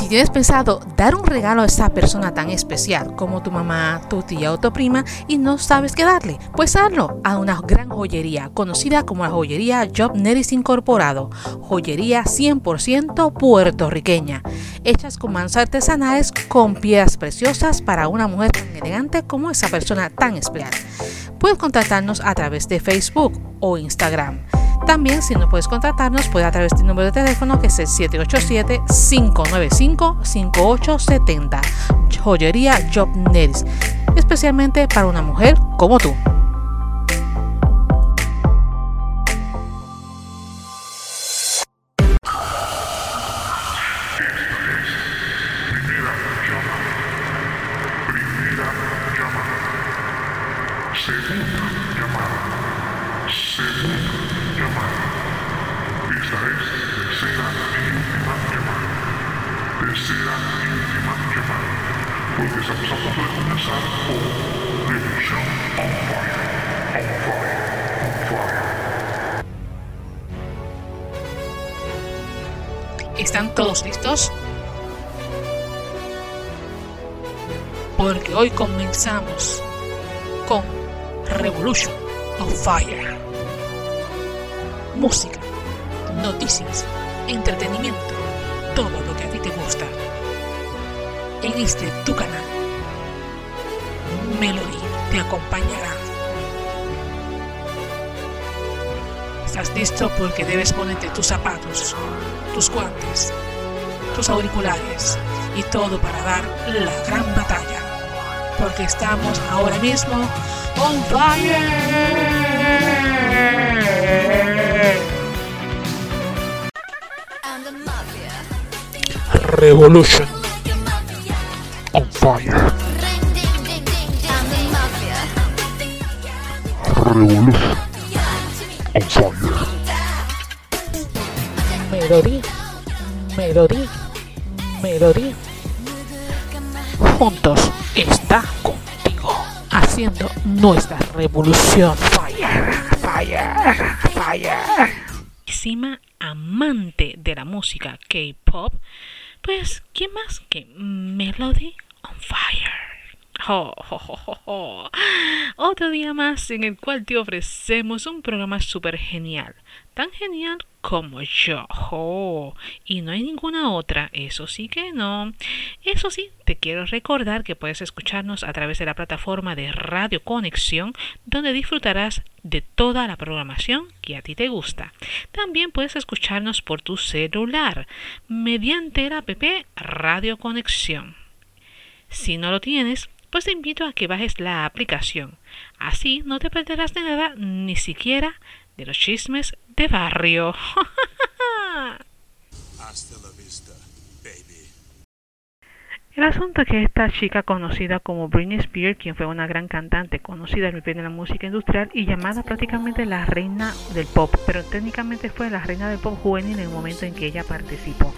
Si tienes pensado dar un regalo a esa persona tan especial como tu mamá, tu tía o tu prima y no sabes qué darle, pues hazlo a una gran joyería conocida como la joyería Job Neris Incorporado, joyería 100% puertorriqueña, hechas con manos artesanales con piedras preciosas para una mujer tan elegante como esa persona tan especial. Puedes contactarnos a través de Facebook o Instagram. También, si no puedes contactarnos, puede a través del número de teléfono que es el 787-595-5870. Joyería Job Neris, especialmente para una mujer como tú. Fire. Música, noticias, entretenimiento, todo lo que a ti te gusta. En este tu canal, Melody te acompañará. ¿Estás listo? Porque debes ponerte tus zapatos, tus guantes, tus auriculares y todo para dar la gran batalla. Porque estamos ahora mismo on fire. Revolution on fire. Revolution on fire. Melody, Melody, Melody. Juntos está contigo haciendo nuestra revolución. Fire, fire, fire. Encima amante de la música K-pop, pues ¿quién más que Melody on Fire? Oh, oh, oh, Otro día más en el cual te ofrecemos un programa súper genial. Tan genial como yo. Y no hay ninguna otra. Eso sí que no. Eso sí, te quiero recordar que puedes escucharnos a través de la plataforma de Radio Conexión, donde disfrutarás de toda la programación que a ti te gusta. También puedes escucharnos por tu celular mediante la app Radio Conexión. Si no lo tienes, pues te invito a que bajes la aplicación. Así no te perderás de nada, ni siquiera de los chismes de barrio. El asunto es que esta chica conocida como Britney Spears, quien fue una gran cantante conocida en el de la música industrial y llamada prácticamente la reina del pop, pero técnicamente fue la reina del pop juvenil en el momento en que ella participó.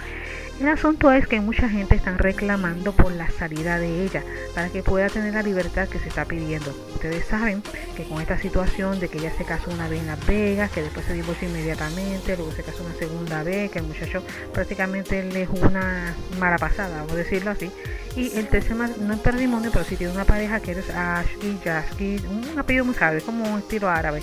El asunto es que mucha gente está reclamando por la salida de ella para que pueda tener la libertad que se está pidiendo. Ustedes saben que con esta situación de que ella se casó una vez en Las Vegas, que después se divorció inmediatamente, luego se casó una segunda vez, que el muchacho prácticamente le es una mala pasada, vamos a decirlo así. Y el tercer no es perdimonio, pero sí tiene una pareja que es Ashki, Jaski, un apellido muy es como un estilo árabe.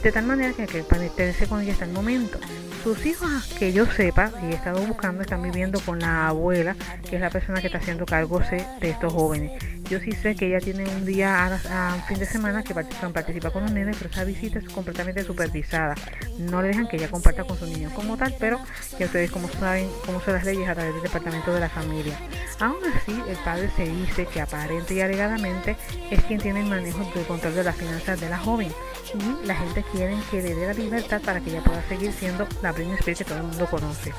De tal manera que, que pertenece con ella hasta el momento. Sus hijos, que yo sepa, y he estado buscando, están viviendo con la abuela, que es la persona que está haciendo cargo de estos jóvenes. Yo sí sé que ella tiene un día a, fin de semana que participa, con los nenes, pero esa visita es completamente supervisada. No le dejan que ella comparta con su niño como tal, pero ya ustedes como saben cómo son las leyes a través del departamento de la familia. Aún así, el padre se dice que aparente y alegadamente es quien tiene el manejo del control de las finanzas de la joven. Y la gente quiere que le dé la libertad para que ella pueda seguir siendo la Que todo el mundo conoce.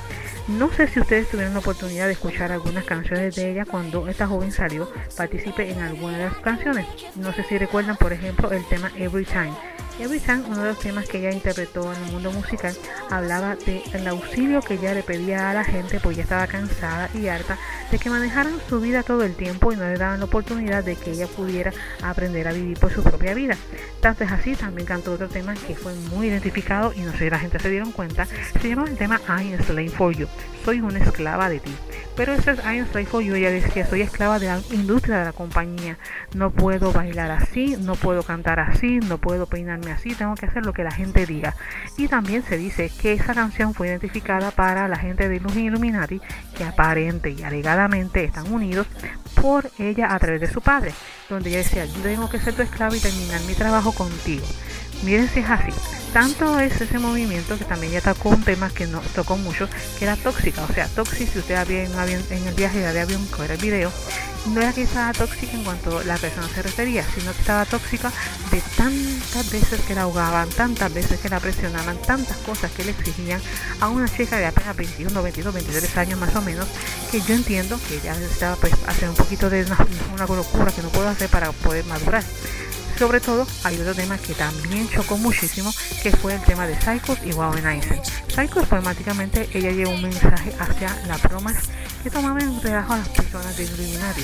No sé si ustedes tuvieron la oportunidad de escuchar algunas canciones de ella cuando esta joven salió, participe en alguna de las canciones. No sé si recuerdan, por ejemplo, el tema Every Time. Every Time, uno de los temas que ella interpretó en el mundo musical, hablaba del auxilio que ella le pedía a la gente, pues ya estaba cansada y harta de que manejaran su vida todo el tiempo y no le daban la oportunidad de que ella pudiera aprender a vivir por su propia vida. Tanto es así, también cantó otro tema que fue muy identificado y no sé si la gente se dieron cuenta, se llama el tema I am slave for you, soy una esclava de ti. Pero ese es I'm Slave for You. Ella decía, soy esclava de la industria de la compañía. No puedo bailar así, no puedo cantar así, no puedo peinarme así. Tengo que hacer lo que la gente diga. Y también se dice que esa canción fue identificada para la gente de Illuminati que aparente y alegadamente están unidos por ella a través de su padre. Donde ella decía, yo tengo que ser tu esclava y terminar mi trabajo contigo. Miren si es así. Tanto es ese movimiento que también ya tocó un tema que nos tocó mucho, que era tóxica. O sea, tóxica, si usted había en, el viaje de avión, que era el video, no era que estaba tóxica en cuanto la persona se refería, sino que estaba tóxica de tantas veces que la ahogaban, tantas veces que la presionaban, tantas cosas que le exigían a una chica de apenas 21, 22, 23 años más o menos, que yo entiendo que ella necesitaba pues, hacer un poquito de una, una locura que no puedo hacer para poder madurar. Sobre todo, hay otro tema que también chocó muchísimo, que fue el tema de Psychos y Womanizer. Psychos automáticamente ella lleva un mensaje hacia las bromas que tomaban en relajo a las personas de Illuminati.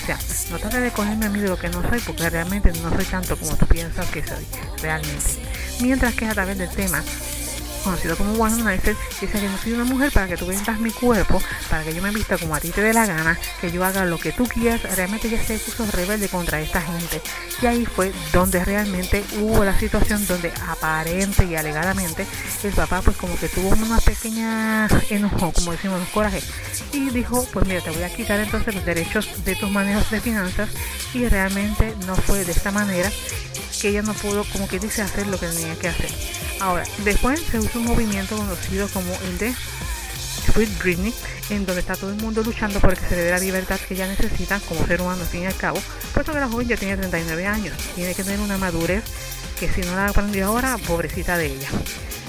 No trate de cogerme a mí de lo que no soy, porque realmente no soy tanto como tú piensas que soy, realmente. Mientras que a través del tema conocido como Womanizer, dice que no soy una mujer para que tú vendas mi cuerpo, para que yo me vista como a ti te dé la gana, que yo haga lo que tú quieras. Realmente ya se puso rebelde contra esta gente. Y ahí fue donde realmente hubo la situación donde aparente y alegadamente el papá pues como que tuvo una pequeña enojo, como decimos, coraje. Y dijo, pues mira, te voy a quitar entonces los derechos de tus manejos de finanzas. Y realmente no fue de esta manera que ella no pudo, como que dice, hacer lo que tenía que hacer. Ahora, después se un movimiento conocido como el de Sweet Britney, en donde está todo el mundo luchando por que se le dé la libertad que ella necesita como ser humano, al fin y al cabo, puesto que la joven ya tiene 39 años, tiene que tener una madurez que si no la aprendió ahora, pobrecita de ella.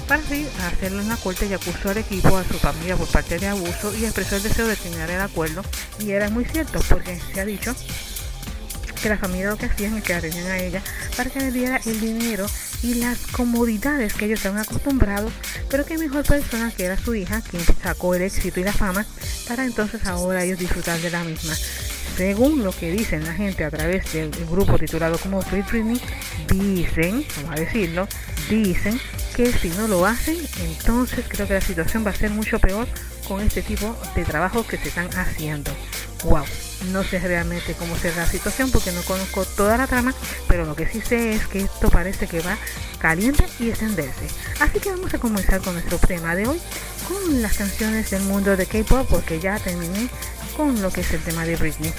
Para así hacerle una corte y acusó al equipo, a su familia por parte de abuso y expresó el deseo de terminar el acuerdo. Y era muy cierto, porque se ha dicho que la familia lo que hacían es que la a ella para que le diera el dinero y las comodidades que ellos estaban acostumbrados, pero que mejor persona que era su hija, quien sacó el éxito y la fama, para entonces ahora ellos disfrutar de la misma. Según lo que dicen la gente a través del grupo titulado como Sweet Britney, dicen, vamos a decirlo, dicen que si no lo hacen, entonces creo que la situación va a ser mucho peor con este tipo de trabajos que se están haciendo. ¡Wow! No sé realmente cómo será la situación porque no conozco toda la trama, pero lo que sí sé es que esto parece que va caliente y extenderse. Así que vamos a comenzar con nuestro tema de hoy, con las canciones del mundo de K-pop, porque ya terminé con lo que es el tema de Britney.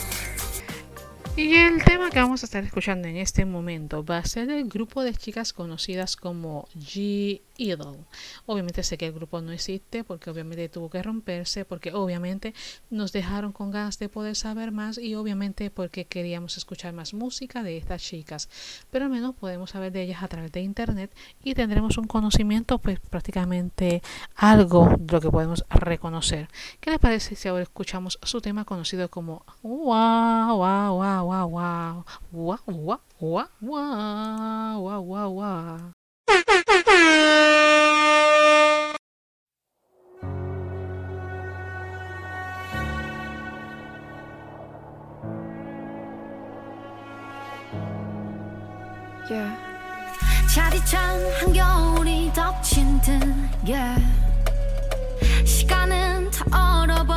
Y el tema que vamos a estar escuchando en este momento va a ser el grupo de chicas conocidas como G Idol. Obviamente sé que el grupo no existe porque obviamente tuvo que romperse, porque obviamente nos dejaron con ganas de poder saber más y obviamente porque queríamos escuchar más música de estas chicas. Pero al menos podemos saber de ellas a través de internet y tendremos un conocimiento pues prácticamente algo de lo que podemos reconocer. ¿Qué les parece si ahora escuchamos su tema conocido como wow wow wow wow wow wow wow wow wow wow wow wow yeah. 한겨울이 덮친 듯 yeah. 시간은 다 얼어버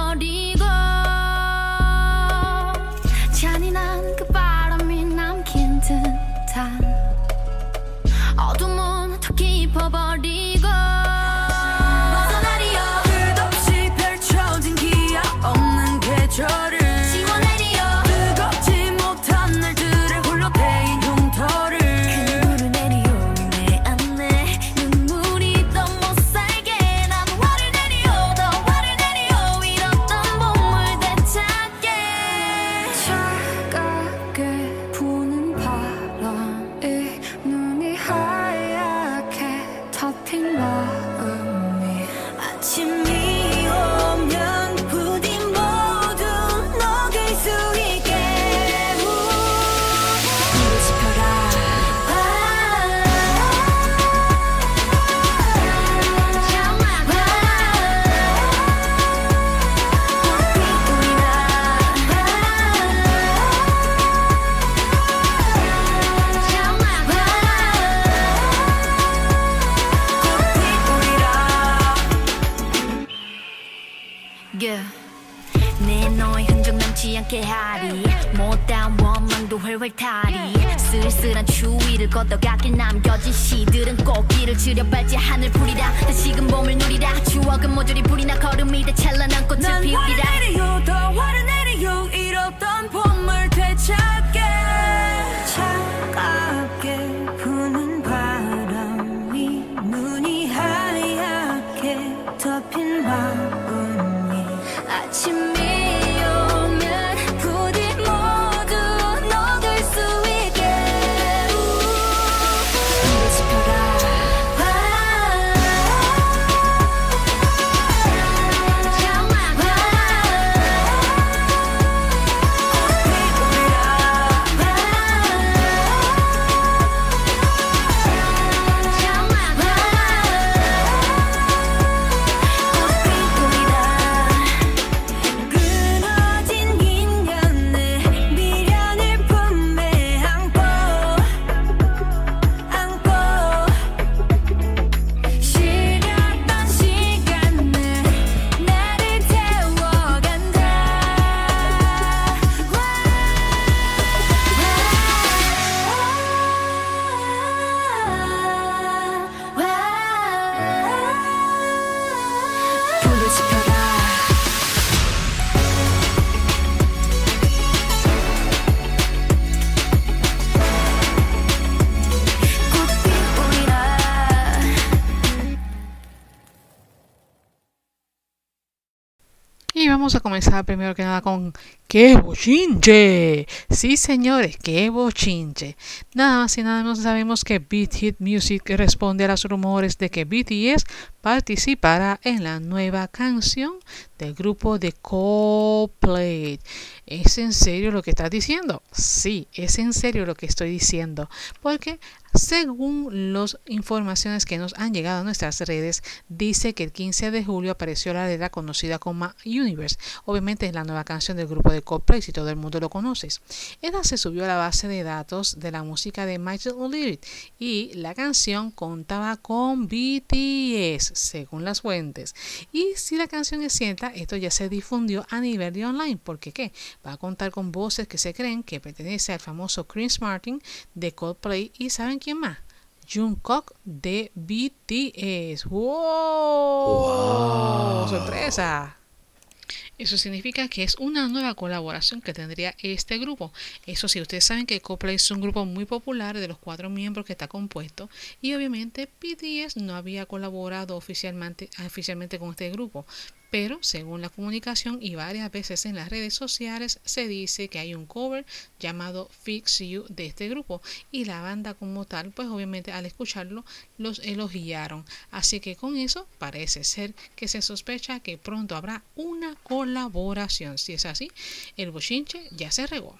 vamos a comenzar primero que nada con ¡Qué bochinche! Sí, señores, qué bochinche. Nada más y nada menos sabemos que Beat Hit Music responde a los rumores de que BTS participará en la nueva canción del grupo de Coldplay. ¿Es en serio lo que estás diciendo? Sí, es en serio lo que estoy diciendo. Porque según las informaciones que nos han llegado a nuestras redes, dice que el 15 de julio apareció la letra conocida como Universe. Obviamente es la nueva canción del grupo de Coldplay, si todo el mundo lo conoce. Esta se subió a la base de datos de la música de Michael O'Leary y la canción contaba con BTS, según las fuentes. Y si la canción es cierta, esto ya se difundió a nivel de online, porque ¿qué? Va a contar con voces que se creen que pertenece al famoso Chris Martin de Coldplay y ¿saben quién más? Jungkook de BTS. ¡Wow! ¡Sorpresa! Eso significa que es una nueva colaboración que tendría este grupo. Eso sí, ustedes saben que Coldplay es un grupo muy popular de los cuatro miembros que está compuesto y obviamente BTS no había colaborado oficialmente, oficialmente con este grupo. Pero según la comunicación y varias veces en las redes sociales se dice que hay un cover llamado Fix You de este grupo y la banda como tal pues obviamente al escucharlo los elogiaron. Así que con eso parece ser que se sospecha que pronto habrá una colaboración. Si es así, el bochinche ya se regó.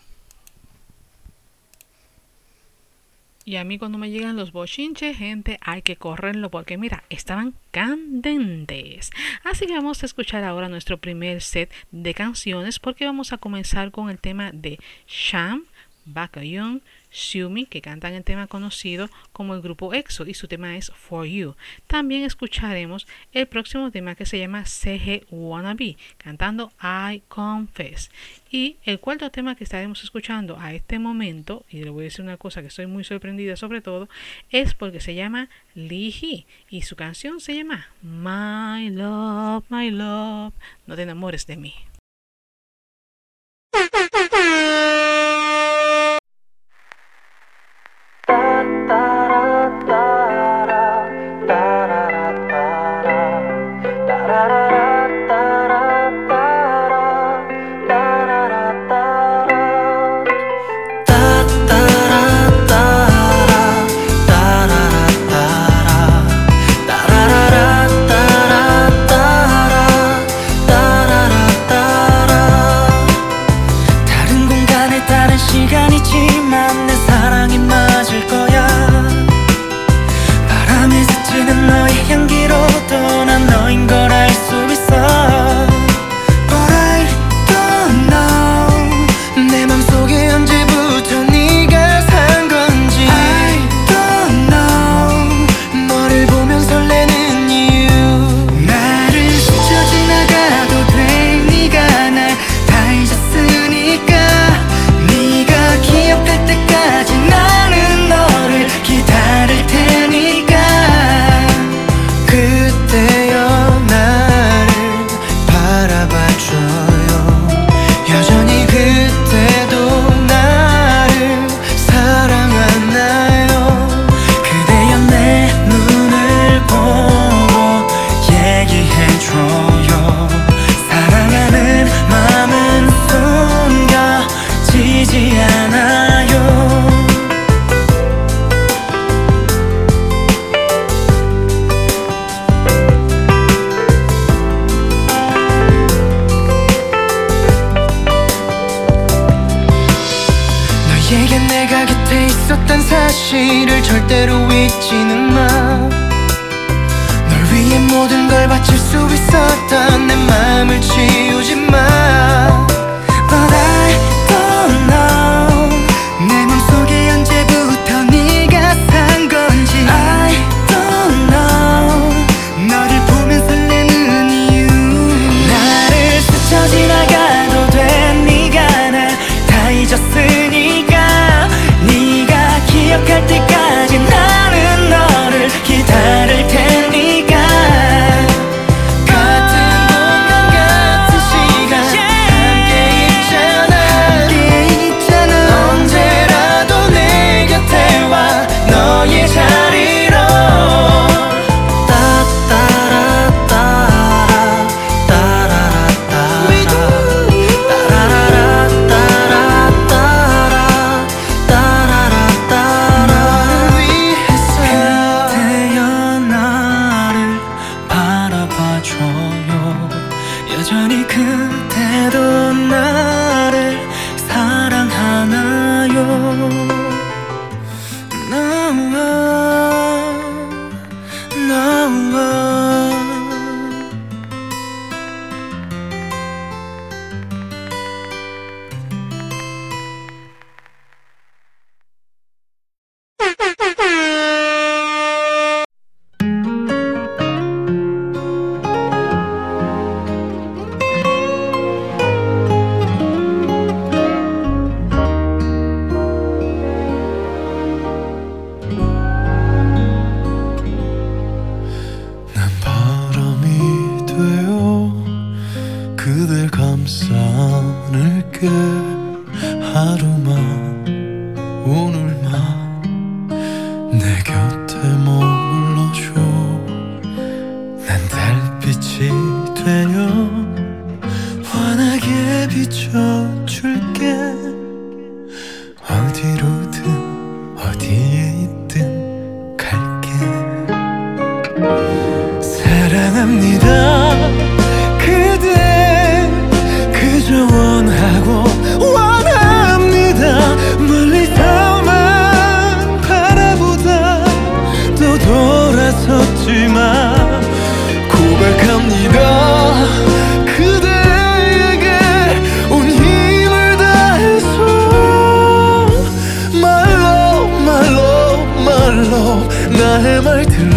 Y a mí cuando me llegan los bochinches, gente, hay que correrlo porque mira, estaban candentes. Así que vamos a escuchar ahora nuestro primer set de canciones porque vamos a comenzar con el tema de Sham, Bakayoon, Xiumi, que cantan el tema conocido como el grupo EXO y su tema es For You. También escucharemos el próximo tema que se llama CG Wannabe, cantando I Confess. Y el cuarto tema que estaremos escuchando a este momento, y le voy a decir una cosa que estoy muy sorprendida sobre todo, es porque se llama Lee Hee y su canción se llama My Love, My Love, no te enamores de mí. Damardır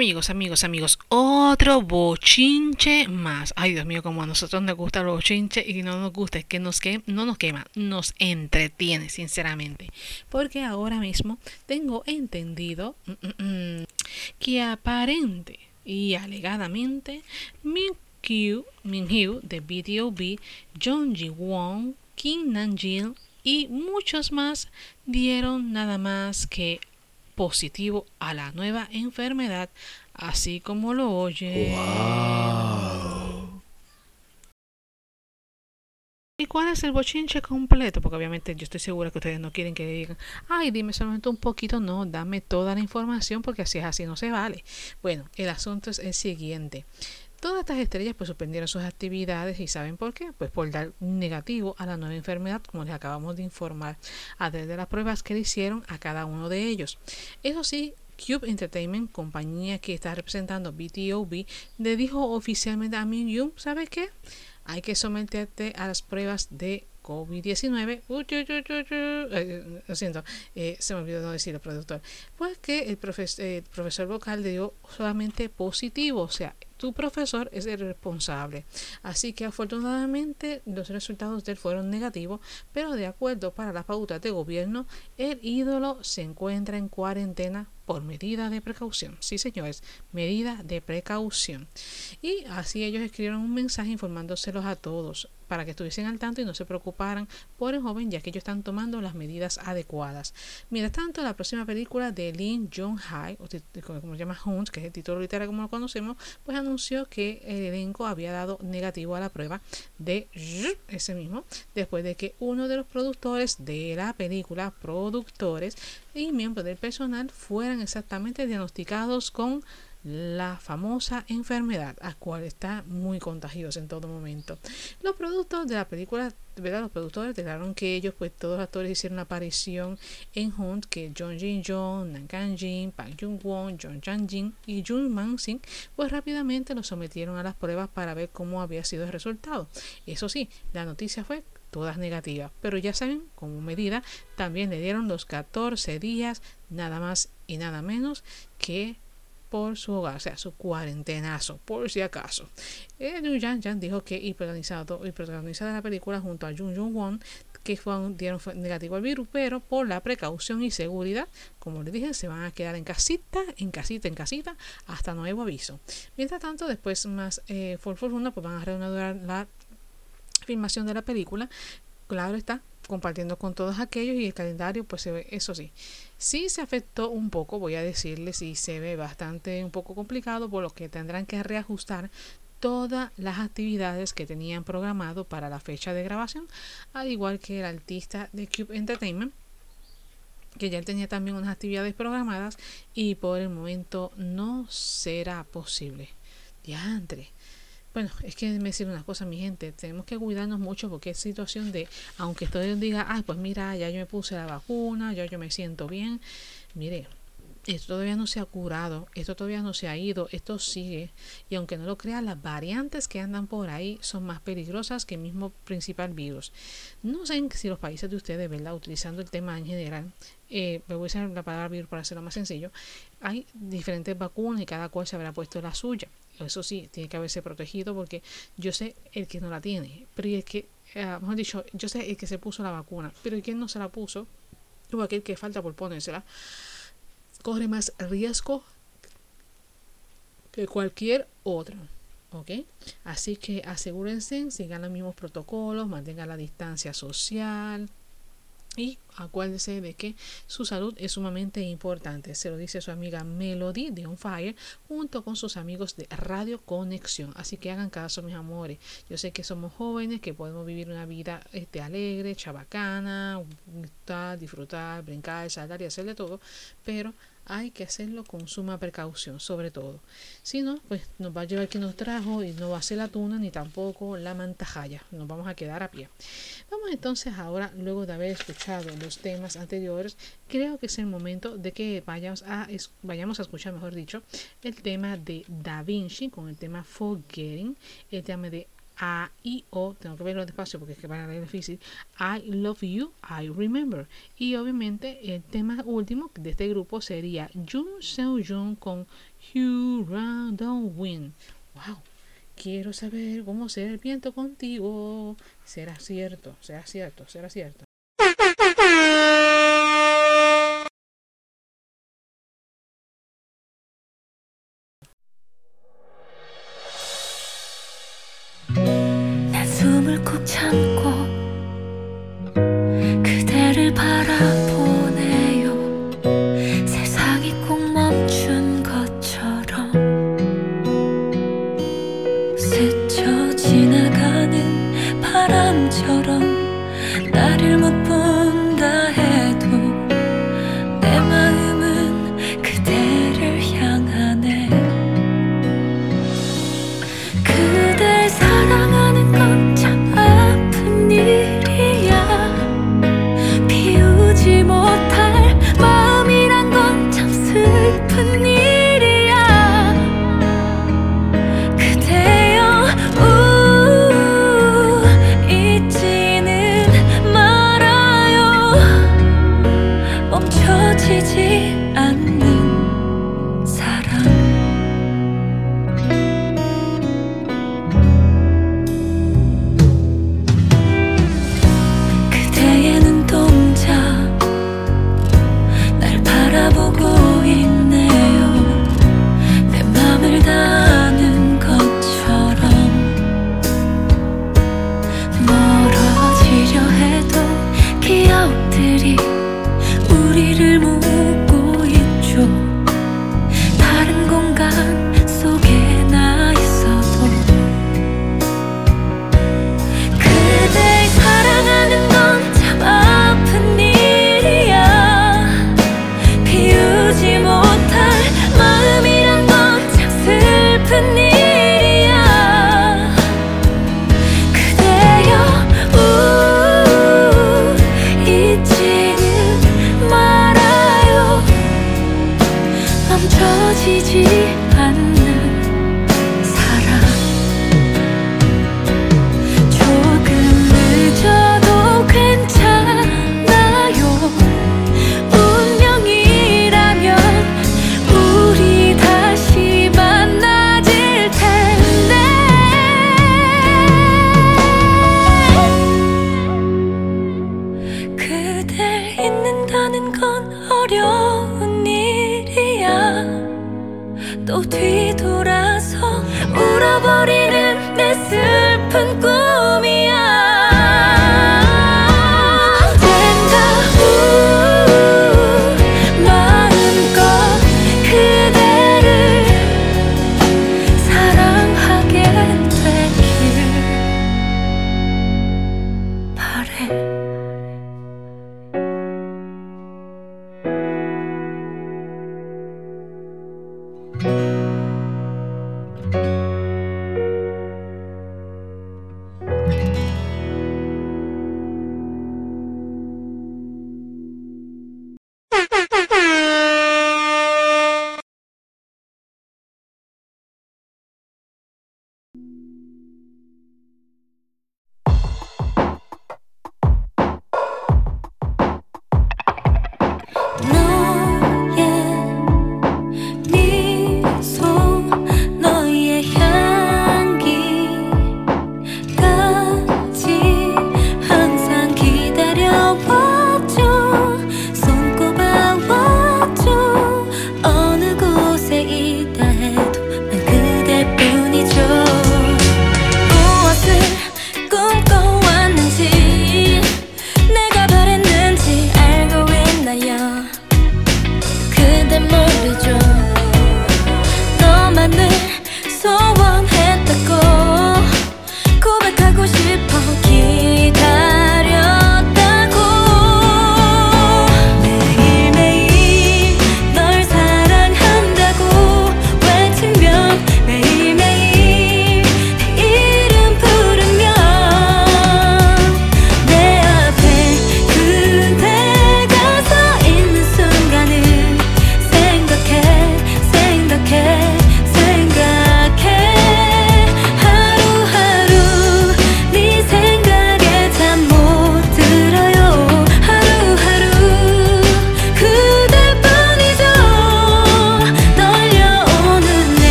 Amigos, amigos, amigos, otro bochinche más. Ay, Dios mío, como a nosotros nos gusta los bochinches y no nos gusta, es que nos que no nos quema, nos entretiene, sinceramente. Porque ahora mismo tengo entendido mm, mm, mm, que aparente y alegadamente Min-Kyu, Min-Hyu de BTOB, John Ji-won, Kim Namjin y muchos más dieron nada más que positivo a la nueva enfermedad, así como lo oye. ¿Y cuál es el bochinche completo? Porque obviamente yo estoy segura que ustedes no quieren que digan, ay, dime solamente un poquito, no, dame toda la información porque así es así, no se vale. Bueno, el asunto es el siguiente. Todas estas estrellas pues suspendieron sus actividades y ¿saben por qué? Pues por dar negativo a la nueva enfermedad, como les acabamos de informar a través de las pruebas que le hicieron a cada uno de ellos. Eso sí, Cube Entertainment, compañía que está representando BTOB, le dijo oficialmente a Min Yoon, ¿sabes qué? Hay que someterte a las pruebas de COVID-19. Uy, uy, uy, uy, uy. Eh, lo siento, eh, se me olvidó no decir el productor. Pues que el, profes- el profesor vocal dio solamente positivo, o sea, tu profesor es el responsable. Así que afortunadamente los resultados de él fueron negativos, pero de acuerdo para las pautas de gobierno, el ídolo se encuentra en cuarentena por medida de precaución. Sí, señores, medida de precaución. Y así ellos escribieron un mensaje informándoselos a todos para que estuviesen al tanto y no se preocuparan por el joven, ya que ellos están tomando las medidas adecuadas. Mientras tanto, la próxima película de Lin Jong-hai, como se llama Hunt, que es el título literal como lo conocemos, pues anunció que el elenco había dado negativo a la prueba de ese mismo, después de que uno de los productores de la película, productores y miembros del personal fueran exactamente diagnosticados con la famosa enfermedad, a cual está muy contagiosa en todo momento. Los productos de la película, ¿verdad? Los productores declararon que ellos, pues todos los actores hicieron una aparición en Hunt, que John Jin Jong, Nan Jin, Park Jung Won, John Chan Jin y Jun Man Sing, pues rápidamente los sometieron a las pruebas para ver cómo había sido el resultado. Eso sí, la noticia fue todas negativas, pero ya saben, como medida, también le dieron los 14 días, nada más y nada menos que por su hogar, o sea, su cuarentenazo, por si acaso. Eh, Jan Jan dijo que y protagonizado y protagonizada la película junto a Jung Jung Won que fue, dieron negativo al virus, pero por la precaución y seguridad, como les dije, se van a quedar en casita, en casita, en casita, hasta nuevo aviso. Mientras tanto, después más eh, por fortuna, pues van a reanudar la filmación de la película. Claro está, compartiendo con todos aquellos y el calendario pues se ve, eso sí, sí se afectó un poco, voy a decirles, y se ve bastante un poco complicado por lo que tendrán que reajustar todas las actividades que tenían programado para la fecha de grabación, al igual que el artista de Cube Entertainment, que ya tenía también unas actividades programadas y por el momento no será posible. Diantre. Bueno, es que me decir una cosa, mi gente, tenemos que cuidarnos mucho porque es situación de, aunque todos diga, ay, pues mira, ya yo me puse la vacuna, ya yo me siento bien, mire, esto todavía no se ha curado, esto todavía no se ha ido, esto sigue. Y aunque no lo crean, las variantes que andan por ahí son más peligrosas que el mismo principal virus. No sé si los países de ustedes, ¿verdad? Utilizando el tema en general, eh, me voy a usar la palabra virus para hacerlo más sencillo, hay diferentes vacunas y cada cual se habrá puesto la suya. Eso sí, tiene que haberse protegido porque yo sé el que no la tiene, pero el que, eh, dicho, yo sé el que se puso la vacuna, pero el que no se la puso, o aquel que falta por ponérsela, corre más riesgo que cualquier otro. ¿Ok? Así que asegúrense, sigan los mismos protocolos, mantengan la distancia social, y acuérdese de que su salud es sumamente importante. Se lo dice su amiga Melody de On Fire junto con sus amigos de Radio Conexión. Así que hagan caso, mis amores. Yo sé que somos jóvenes, que podemos vivir una vida este, alegre, chabacana, disfrutar, brincar, saltar y hacerle todo. Pero hay que hacerlo con suma precaución, sobre todo. Si no, pues nos va a llevar quien nos trajo y no va a ser la tuna ni tampoco la mantajaya. Nos vamos a quedar a pie. Vamos entonces ahora, luego de haber escuchado los temas anteriores, creo que es el momento de que vayamos a, vayamos a escuchar, mejor dicho, el tema de Da Vinci con el tema Forgetting, el tema de a I O, tengo que verlo despacio porque es que para leer difícil, I Love You, I Remember. Y obviamente el tema último de este grupo sería Jun Seo Jun con You Run Don't Win. Wow, quiero saber cómo será el viento contigo. Será cierto, será cierto, será cierto. 穿过。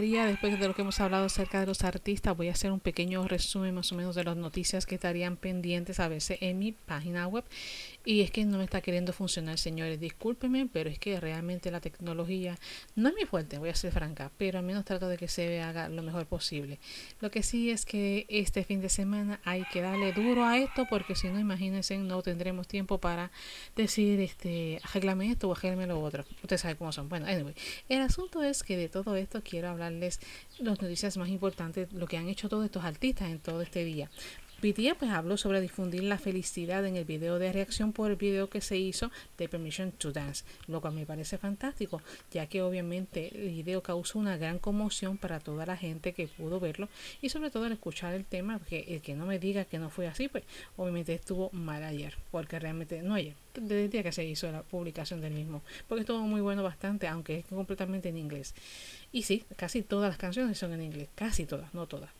Después de lo que hemos hablado acerca de los artistas, voy a hacer un pequeño resumen más o menos de las noticias que estarían pendientes a veces en mi página web. Y es que no me está queriendo funcionar, señores. Discúlpenme, pero es que realmente la tecnología no es mi fuerte, voy a ser franca, pero al menos trato de que se haga lo mejor posible. Lo que sí es que este fin de semana hay que darle duro a esto, porque si no, imagínense, no tendremos tiempo para decir, este, arreglame esto o arreglame lo otro. Ustedes saben cómo son. Bueno, anyway, el asunto es que de todo esto quiero hablarles las noticias más importantes, lo que han hecho todos estos artistas en todo este día. BTS pues habló sobre difundir la felicidad en el video de reacción por el video que se hizo de Permission to Dance, lo cual me parece fantástico, ya que obviamente el video causó una gran conmoción para toda la gente que pudo verlo y sobre todo al escuchar el tema, porque el que no me diga que no fue así, pues obviamente estuvo mal ayer, porque realmente no ayer, desde el día que se hizo la publicación del mismo, porque estuvo muy bueno bastante, aunque es completamente en inglés. Y sí, casi todas las canciones son en inglés, casi todas, no todas.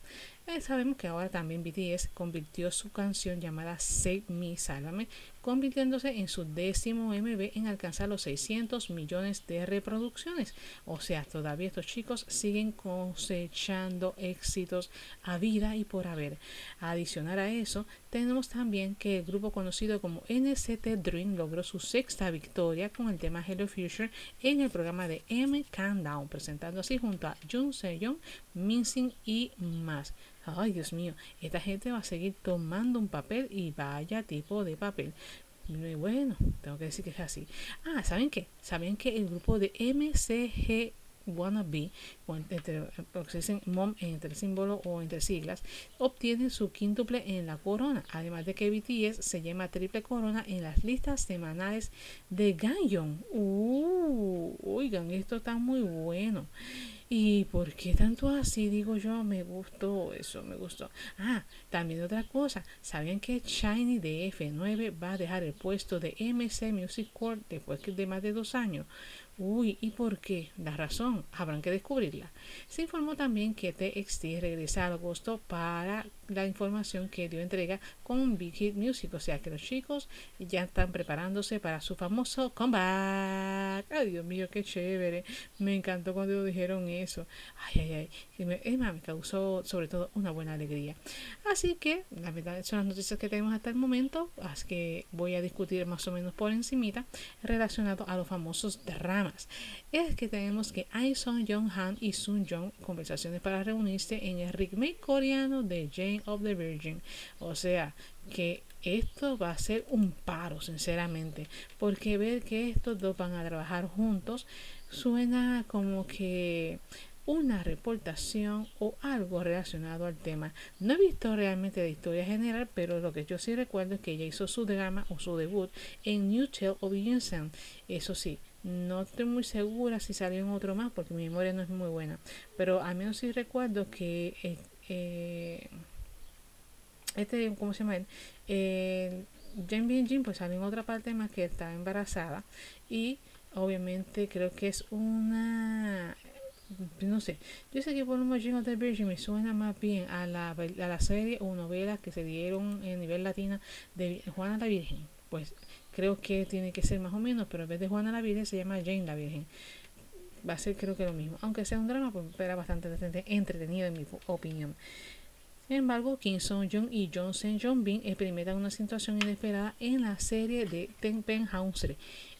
Eh, sabemos que ahora también BTS convirtió su canción llamada Save Me, Sálvame, convirtiéndose en su décimo MV en alcanzar los 600 millones de reproducciones. O sea, todavía estos chicos siguen cosechando éxitos a vida y por haber. Adicional a eso, tenemos también que el grupo conocido como NCT Dream logró su sexta victoria con el tema Hello Future en el programa de M Countdown, presentando así junto a Jung Se-young, Min-sing y más. Ay, Dios mío, esta gente va a seguir tomando un papel y vaya tipo de papel. Muy bueno, tengo que decir que es así. Ah, ¿saben qué? ¿Saben que el grupo de MCG Wanna Be, entre, dicen MOM entre símbolo o entre siglas, obtiene su quíntuple en la corona. Además de que BTS se llama triple corona en las listas semanales de Ganyon. Uh, oigan, esto está muy bueno. ¿Y por qué tanto así? Digo yo, me gustó eso, me gustó. Ah, también otra cosa. ¿Sabían que Shiny de F9 va a dejar el puesto de MC Music Core después de más de dos años? Uy, ¿y por qué? La razón, habrán que descubrirla. Se informó también que TXT regresa a agosto para la información que dio entrega con Big Hit Music, o sea que los chicos ya están preparándose para su famoso comeback. Ay, Dios mío, qué chévere. Me encantó cuando dijeron eso. Ay, ay, ay. Me, me causó sobre todo una buena alegría. Así que, la verdad, son las noticias que tenemos hasta el momento, así que voy a discutir más o menos por encimita relacionado a los famosos dramas es que tenemos que Aison Jong Han y Sun Jong conversaciones para reunirse en el remake coreano de Jane of the Virgin. O sea, que esto va a ser un paro, sinceramente, porque ver que estos dos van a trabajar juntos suena como que una reportación o algo relacionado al tema. No he visto realmente la historia general, pero lo que yo sí recuerdo es que ella hizo su drama o su debut en New Tale of Vincent. Eso sí, no estoy muy segura si salió en otro más porque mi memoria no es muy buena. Pero al menos sí recuerdo que eh, eh, este, ¿cómo se llama él? Eh, Jane Jin pues salió en otra parte más que está embarazada y obviamente creo que es una no sé, yo sé que por lo menos the Virgin me suena más bien a la, a la serie o novela que se dieron en nivel latino de Juana la Virgen. Pues creo que tiene que ser más o menos, pero en vez de Juana la Virgen se llama Jane la Virgen. Va a ser creo que lo mismo. Aunque sea un drama, pues era bastante, entretenido en mi opinión. Sin embargo, Kim Song Jung y Johnson Jong Bin experimentan una situación inesperada en la serie de Ten House.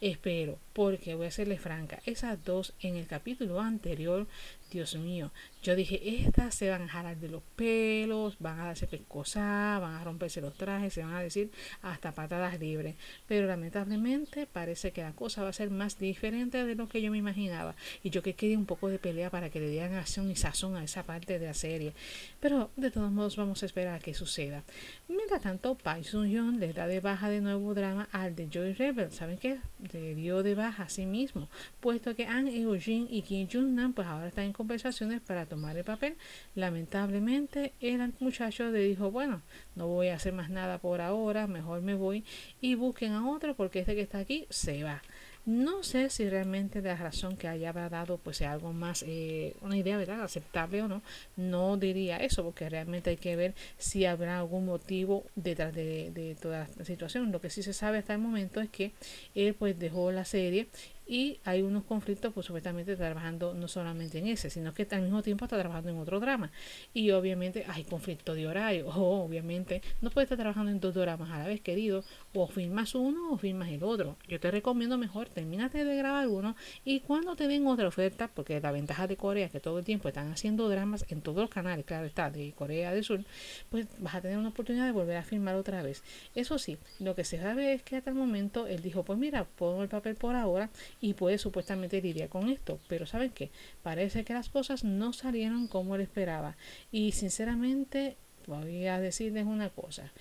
Espero, porque voy a serle franca, esas dos en el capítulo anterior Dios mío, yo dije, estas se van a jalar de los pelos, van a darse pescosas, van a romperse los trajes, se van a decir hasta patadas libres. Pero lamentablemente parece que la cosa va a ser más diferente de lo que yo me imaginaba. Y yo que quería un poco de pelea para que le dieran acción y sazón a esa parte de la serie. Pero de todos modos vamos a esperar a que suceda. Mientras tanto, Sun Young le da de baja de nuevo drama al de Joy Rebel. ¿Saben qué? Le dio de baja a sí mismo, puesto que An Eugene y Kim Jung Nam pues ahora están en conversaciones para tomar el papel. Lamentablemente el muchacho le dijo, bueno, no voy a hacer más nada por ahora, mejor me voy y busquen a otro porque este que está aquí se va. No sé si realmente la razón que haya dado pues sea algo más, eh, una idea ¿verdad? aceptable o no. No diría eso porque realmente hay que ver si habrá algún motivo detrás de, de toda la situación. Lo que sí se sabe hasta el momento es que él pues dejó la serie y hay unos conflictos, pues supuestamente trabajando no solamente en ese, sino que al mismo tiempo está trabajando en otro drama. Y obviamente hay conflicto de horario, o obviamente no puede estar trabajando en dos dramas a la vez, querido, o firmas uno o firmas el otro. Yo te recomiendo mejor, termínate de grabar uno y cuando te den otra oferta, porque la ventaja de Corea es que todo el tiempo están haciendo dramas en todos los canales, claro está, de Corea del Sur, pues vas a tener una oportunidad de volver a firmar otra vez. Eso sí, lo que se sabe es que hasta el momento él dijo, pues mira, pongo el papel por ahora y puede supuestamente lidiar con esto. Pero ¿saben qué? Parece que las cosas no salieron como él esperaba. Y sinceramente voy a decirles una cosa.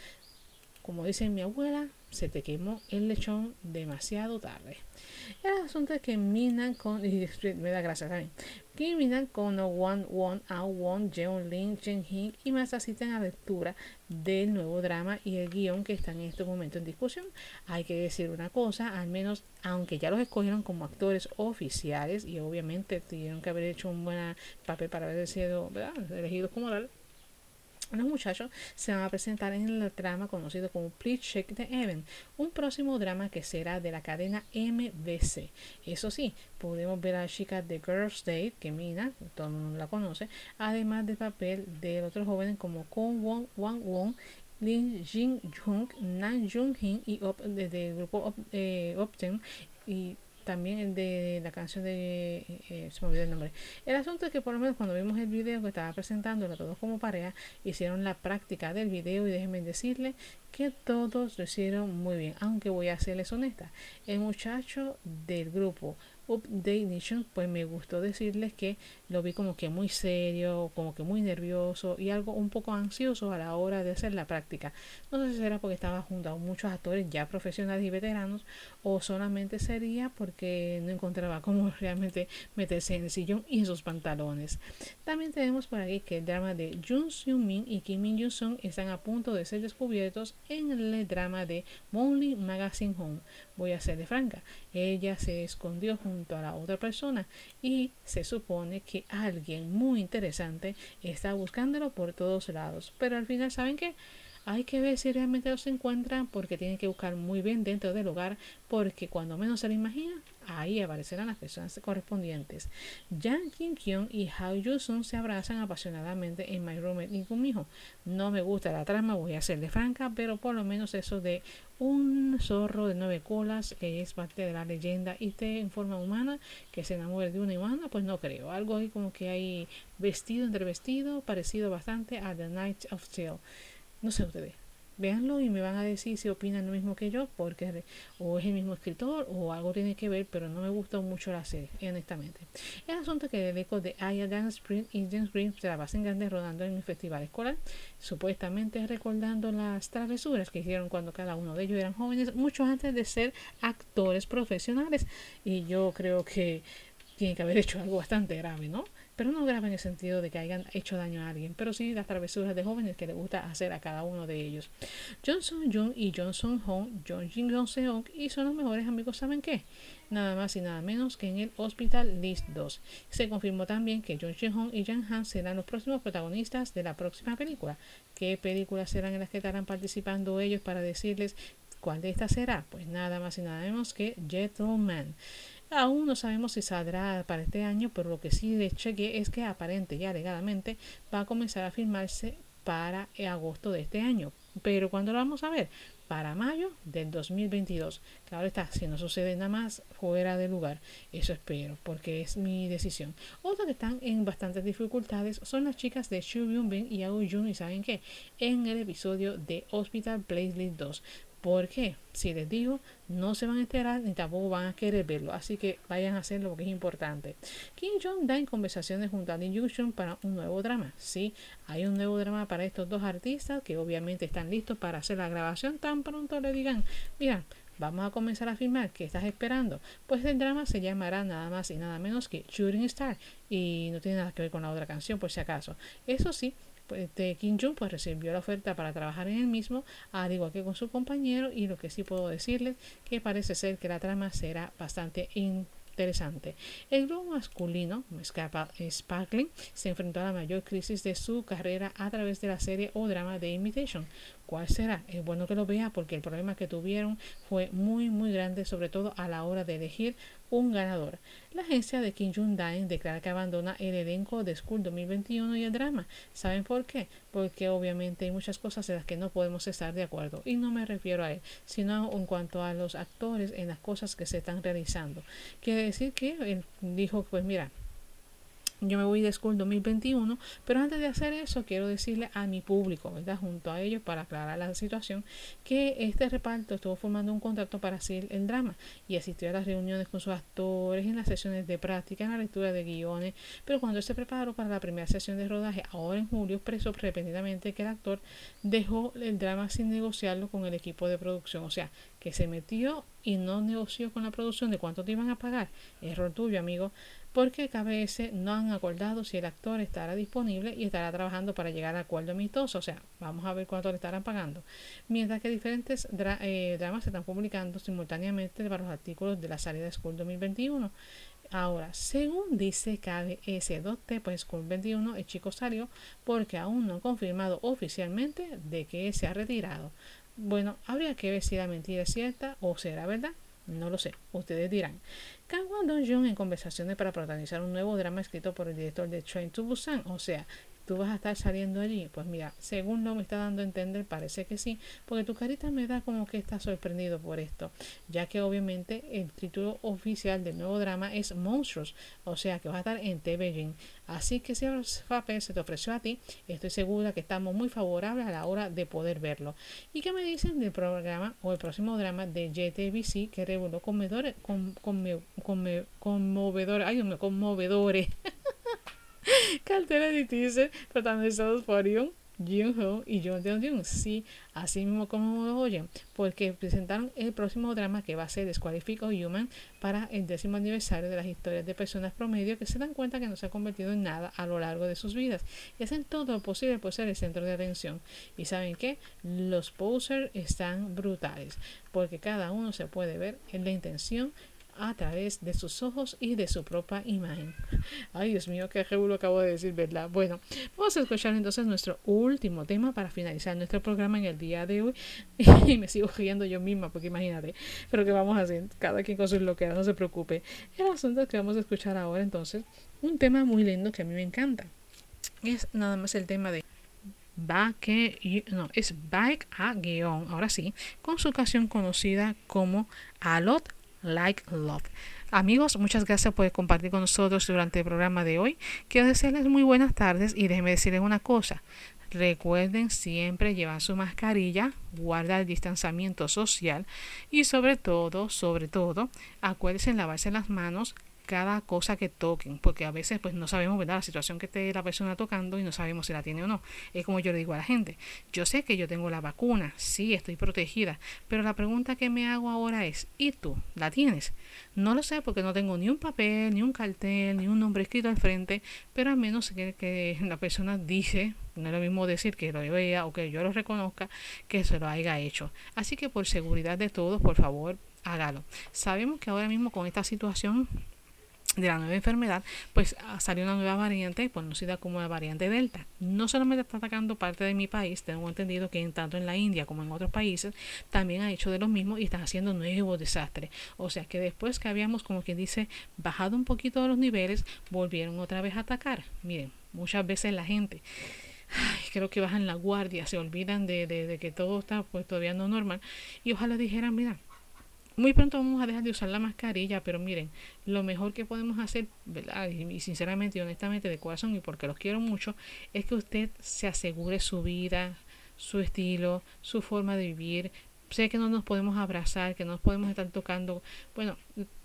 Como dice mi abuela, se te quemó el lechón demasiado tarde. El asunto es que Minan con. Y me da gracia también. Que Minan con One One A One Jeon Lin Jen Hing y más asisten a lectura del nuevo drama y el guion que están en este momento en discusión. Hay que decir una cosa, al menos, aunque ya los escogieron como actores oficiales y obviamente tuvieron que haber hecho un buen papel para haber sido elegidos como tal los muchachos se van a presentar en el drama conocido como Please Check the Event, un próximo drama que será de la cadena MBC. Eso sí, podemos ver a la chica de Girls Day, que Mina, todo el mundo la conoce, además del papel de otros jóvenes como Kwon Won, Wang Won, Lin Jin Jung, Nan Jung Hin y desde el grupo Op, eh, Opten y también el de la canción de eh, se me olvidó el nombre. El asunto es que por lo menos cuando vimos el video que estaba presentando todos como pareja hicieron la práctica del video y déjenme decirle que todos lo hicieron muy bien aunque voy a serles honesta. El muchacho del grupo Update Nation, pues me gustó decirles que lo vi como que muy serio, como que muy nervioso y algo un poco ansioso a la hora de hacer la práctica. No sé si será porque estaba junto a muchos actores ya profesionales y veteranos o solamente sería porque no encontraba cómo realmente meterse en el sillón y en sus pantalones. También tenemos por aquí que el drama de Jun Seung Min y Kim Min Jung Sung están a punto de ser descubiertos en el drama de Monthly Magazine Home. Voy a serle franca, ella se escondió junto a la otra persona y se supone que alguien muy interesante está buscándolo por todos lados. Pero al final, ¿saben qué? Hay que ver si realmente los encuentran porque tienen que buscar muy bien dentro del hogar porque cuando menos se lo imagina, ahí aparecerán las personas correspondientes. Yang Kim Kyung y Hao Yu-sung se abrazan apasionadamente en My Roommate y conmigo. No me gusta la trama, voy a serle franca, pero por lo menos eso de un zorro de nueve colas que es parte de la leyenda y esté en forma humana, que se enamore de una humana, pues no creo. Algo ahí como que hay vestido entre vestido, parecido bastante a The Night of Steel. No sé ustedes. Véanlo y me van a decir si opinan lo mismo que yo, porque o es el mismo escritor o algo tiene que ver, pero no me gustó mucho la serie, honestamente. El asunto que el eco de Aya Dance Spring y James Green se la pasan grande rodando en el festival escolar, supuestamente recordando las travesuras que hicieron cuando cada uno de ellos eran jóvenes, mucho antes de ser actores profesionales. Y yo creo que tiene que haber hecho algo bastante grave, ¿no? Pero no grave en el sentido de que hayan hecho daño a alguien, pero sí las travesuras de jóvenes que le gusta hacer a cada uno de ellos. Johnson Jung y Johnson Hong, John Jin Jong Seong y son los mejores amigos, ¿saben qué? Nada más y nada menos que en el Hospital List 2. Se confirmó también que John Shin Hong y Jan Han serán los próximos protagonistas de la próxima película. ¿Qué películas serán en las que estarán participando ellos para decirles cuál de estas será? Pues nada más y nada menos que Gentleman. Aún no sabemos si saldrá para este año, pero lo que sí de cheque es que aparente y alegadamente va a comenzar a filmarse para agosto de este año. Pero ¿cuándo lo vamos a ver? Para mayo del 2022. Claro está, si no sucede nada más fuera de lugar, eso espero, porque es mi decisión. Otras que están en bastantes dificultades son las chicas de Shu Byung Bin y Ao Jun, y saben qué, en el episodio de Hospital Playlist 2. ¿Por qué? Si les digo, no se van a enterar ni tampoco van a querer verlo. Así que vayan a hacerlo porque es importante. Kim Jong da en conversaciones junto a Lee para un nuevo drama. Sí, hay un nuevo drama para estos dos artistas que obviamente están listos para hacer la grabación. Tan pronto le digan, mira, vamos a comenzar a filmar. ¿Qué estás esperando? Pues el drama se llamará nada más y nada menos que Shooting Star. Y no tiene nada que ver con la otra canción, por si acaso. Eso sí, pues, de Kim Jong pues recibió la oferta para trabajar en el mismo, al igual que con su compañero, y lo que sí puedo decirles que parece ser que la trama será bastante interesante. El grupo masculino, Sparkling, se enfrentó a la mayor crisis de su carrera a través de la serie o drama de Imitation. ¿Cuál será? Es bueno que lo vea porque el problema que tuvieron fue muy muy grande, sobre todo a la hora de elegir un ganador. La agencia de Kim Jong-un declara que abandona el elenco de School 2021 y el drama. ¿Saben por qué? Porque obviamente hay muchas cosas en las que no podemos estar de acuerdo. Y no me refiero a él, sino en cuanto a los actores en las cosas que se están realizando. Quiere decir que él dijo, pues mira, yo me voy de School 2021, pero antes de hacer eso quiero decirle a mi público, ¿verdad? Junto a ellos para aclarar la situación, que este reparto estuvo formando un contrato para hacer el drama. Y asistió a las reuniones con sus actores, en las sesiones de práctica, en la lectura de guiones, pero cuando se preparó para la primera sesión de rodaje, ahora en julio, expresó repentinamente que el actor dejó el drama sin negociarlo con el equipo de producción, o sea, que se metió y no negoció con la producción de cuánto te iban a pagar. Error tuyo, amigo porque KBS no han acordado si el actor estará disponible y estará trabajando para llegar a acuerdo amistoso. O sea, vamos a ver cuánto le estarán pagando. Mientras que diferentes eh, dramas se están publicando simultáneamente para los artículos de la salida de School 2021. Ahora, según dice KBS 2T, pues School 21, el chico salió porque aún no han confirmado oficialmente de que se ha retirado. Bueno, habría que ver si la mentira es cierta o será verdad. No lo sé, ustedes dirán. Kangwon Dong-jung en conversaciones para protagonizar un nuevo drama escrito por el director de Train to Busan, o sea, tú vas a estar saliendo allí. Pues mira, según lo me está dando a entender, parece que sí, porque tu carita me da como que está sorprendido por esto, ya que obviamente el título oficial del nuevo drama es Monstruos, o sea que vas a estar en TVG. Así que si papel se te ofreció a ti, estoy segura que estamos muy favorables a la hora de poder verlo. ¿Y qué me dicen del programa o el próximo drama de JTBC que reveló conmovedores, con, con, con, conmovedores, ay, conmovedores carteles de teaser protagonizados por Yoon Jung-ho y John Jung. Sí, así mismo como lo oyen, porque presentaron el próximo drama que va a ser Desqualific Human para el décimo aniversario de las historias de personas promedio que se dan cuenta que no se ha convertido en nada a lo largo de sus vidas y hacen todo lo posible por ser el centro de atención. Y saben que los posers están brutales, porque cada uno se puede ver en la intención a través de sus ojos y de su propia imagen. Ay, Dios mío, qué lo acabo de decir, ¿verdad? Bueno, vamos a escuchar entonces nuestro último tema para finalizar nuestro programa en el día de hoy. y me sigo riendo yo misma, porque imagínate, pero que vamos a hacer, cada quien con sus loqueras, no se preocupe. El asunto es que vamos a escuchar ahora entonces un tema muy lindo que a mí me encanta. Es nada más el tema de Baque, no, es Bike a guion, ahora sí, con su canción conocida como Alot Like Love. Amigos, muchas gracias por compartir con nosotros durante el programa de hoy. Quiero desearles muy buenas tardes y déjenme decirles una cosa. Recuerden siempre llevar su mascarilla, guardar el distanciamiento social y sobre todo, sobre todo, acuérdense en lavarse las manos cada cosa que toquen, porque a veces pues no sabemos, ¿verdad? La situación que esté la persona tocando y no sabemos si la tiene o no. Es como yo le digo a la gente, yo sé que yo tengo la vacuna, sí, estoy protegida, pero la pregunta que me hago ahora es, ¿y tú? ¿La tienes? No lo sé porque no tengo ni un papel, ni un cartel, ni un nombre escrito al frente, pero al menos que, que la persona dice, no es lo mismo decir que lo vea o que yo lo reconozca, que se lo haya hecho. Así que por seguridad de todos, por favor, hágalo. Sabemos que ahora mismo con esta situación de la nueva enfermedad, pues ah, salió una nueva variante conocida como la variante Delta. No solamente está atacando parte de mi país, tengo entendido que en, tanto en la India como en otros países también ha hecho de lo mismo y están haciendo nuevos desastres. O sea que después que habíamos, como quien dice, bajado un poquito los niveles, volvieron otra vez a atacar. Miren, muchas veces la gente creo que bajan la guardia, se olvidan de, de, de que todo está pues todavía no normal y ojalá dijeran, mira, muy pronto vamos a dejar de usar la mascarilla, pero miren, lo mejor que podemos hacer, ¿verdad? Y, sinceramente y honestamente de corazón y porque los quiero mucho, es que usted se asegure su vida, su estilo, su forma de vivir, sé que no nos podemos abrazar, que no nos podemos estar tocando. Bueno,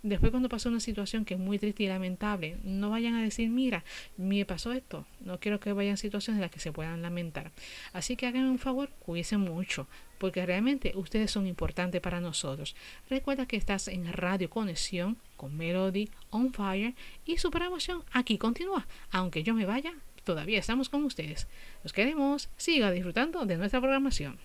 después cuando pasa una situación que es muy triste y lamentable, no vayan a decir, mira, me pasó esto. No quiero que vayan situaciones en las que se puedan lamentar. Así que hagan un favor, cuídense mucho, porque realmente ustedes son importantes para nosotros. Recuerda que estás en Radio Conexión con Melody On Fire y su programación aquí continúa. Aunque yo me vaya, todavía estamos con ustedes. Los queremos. Siga disfrutando de nuestra programación.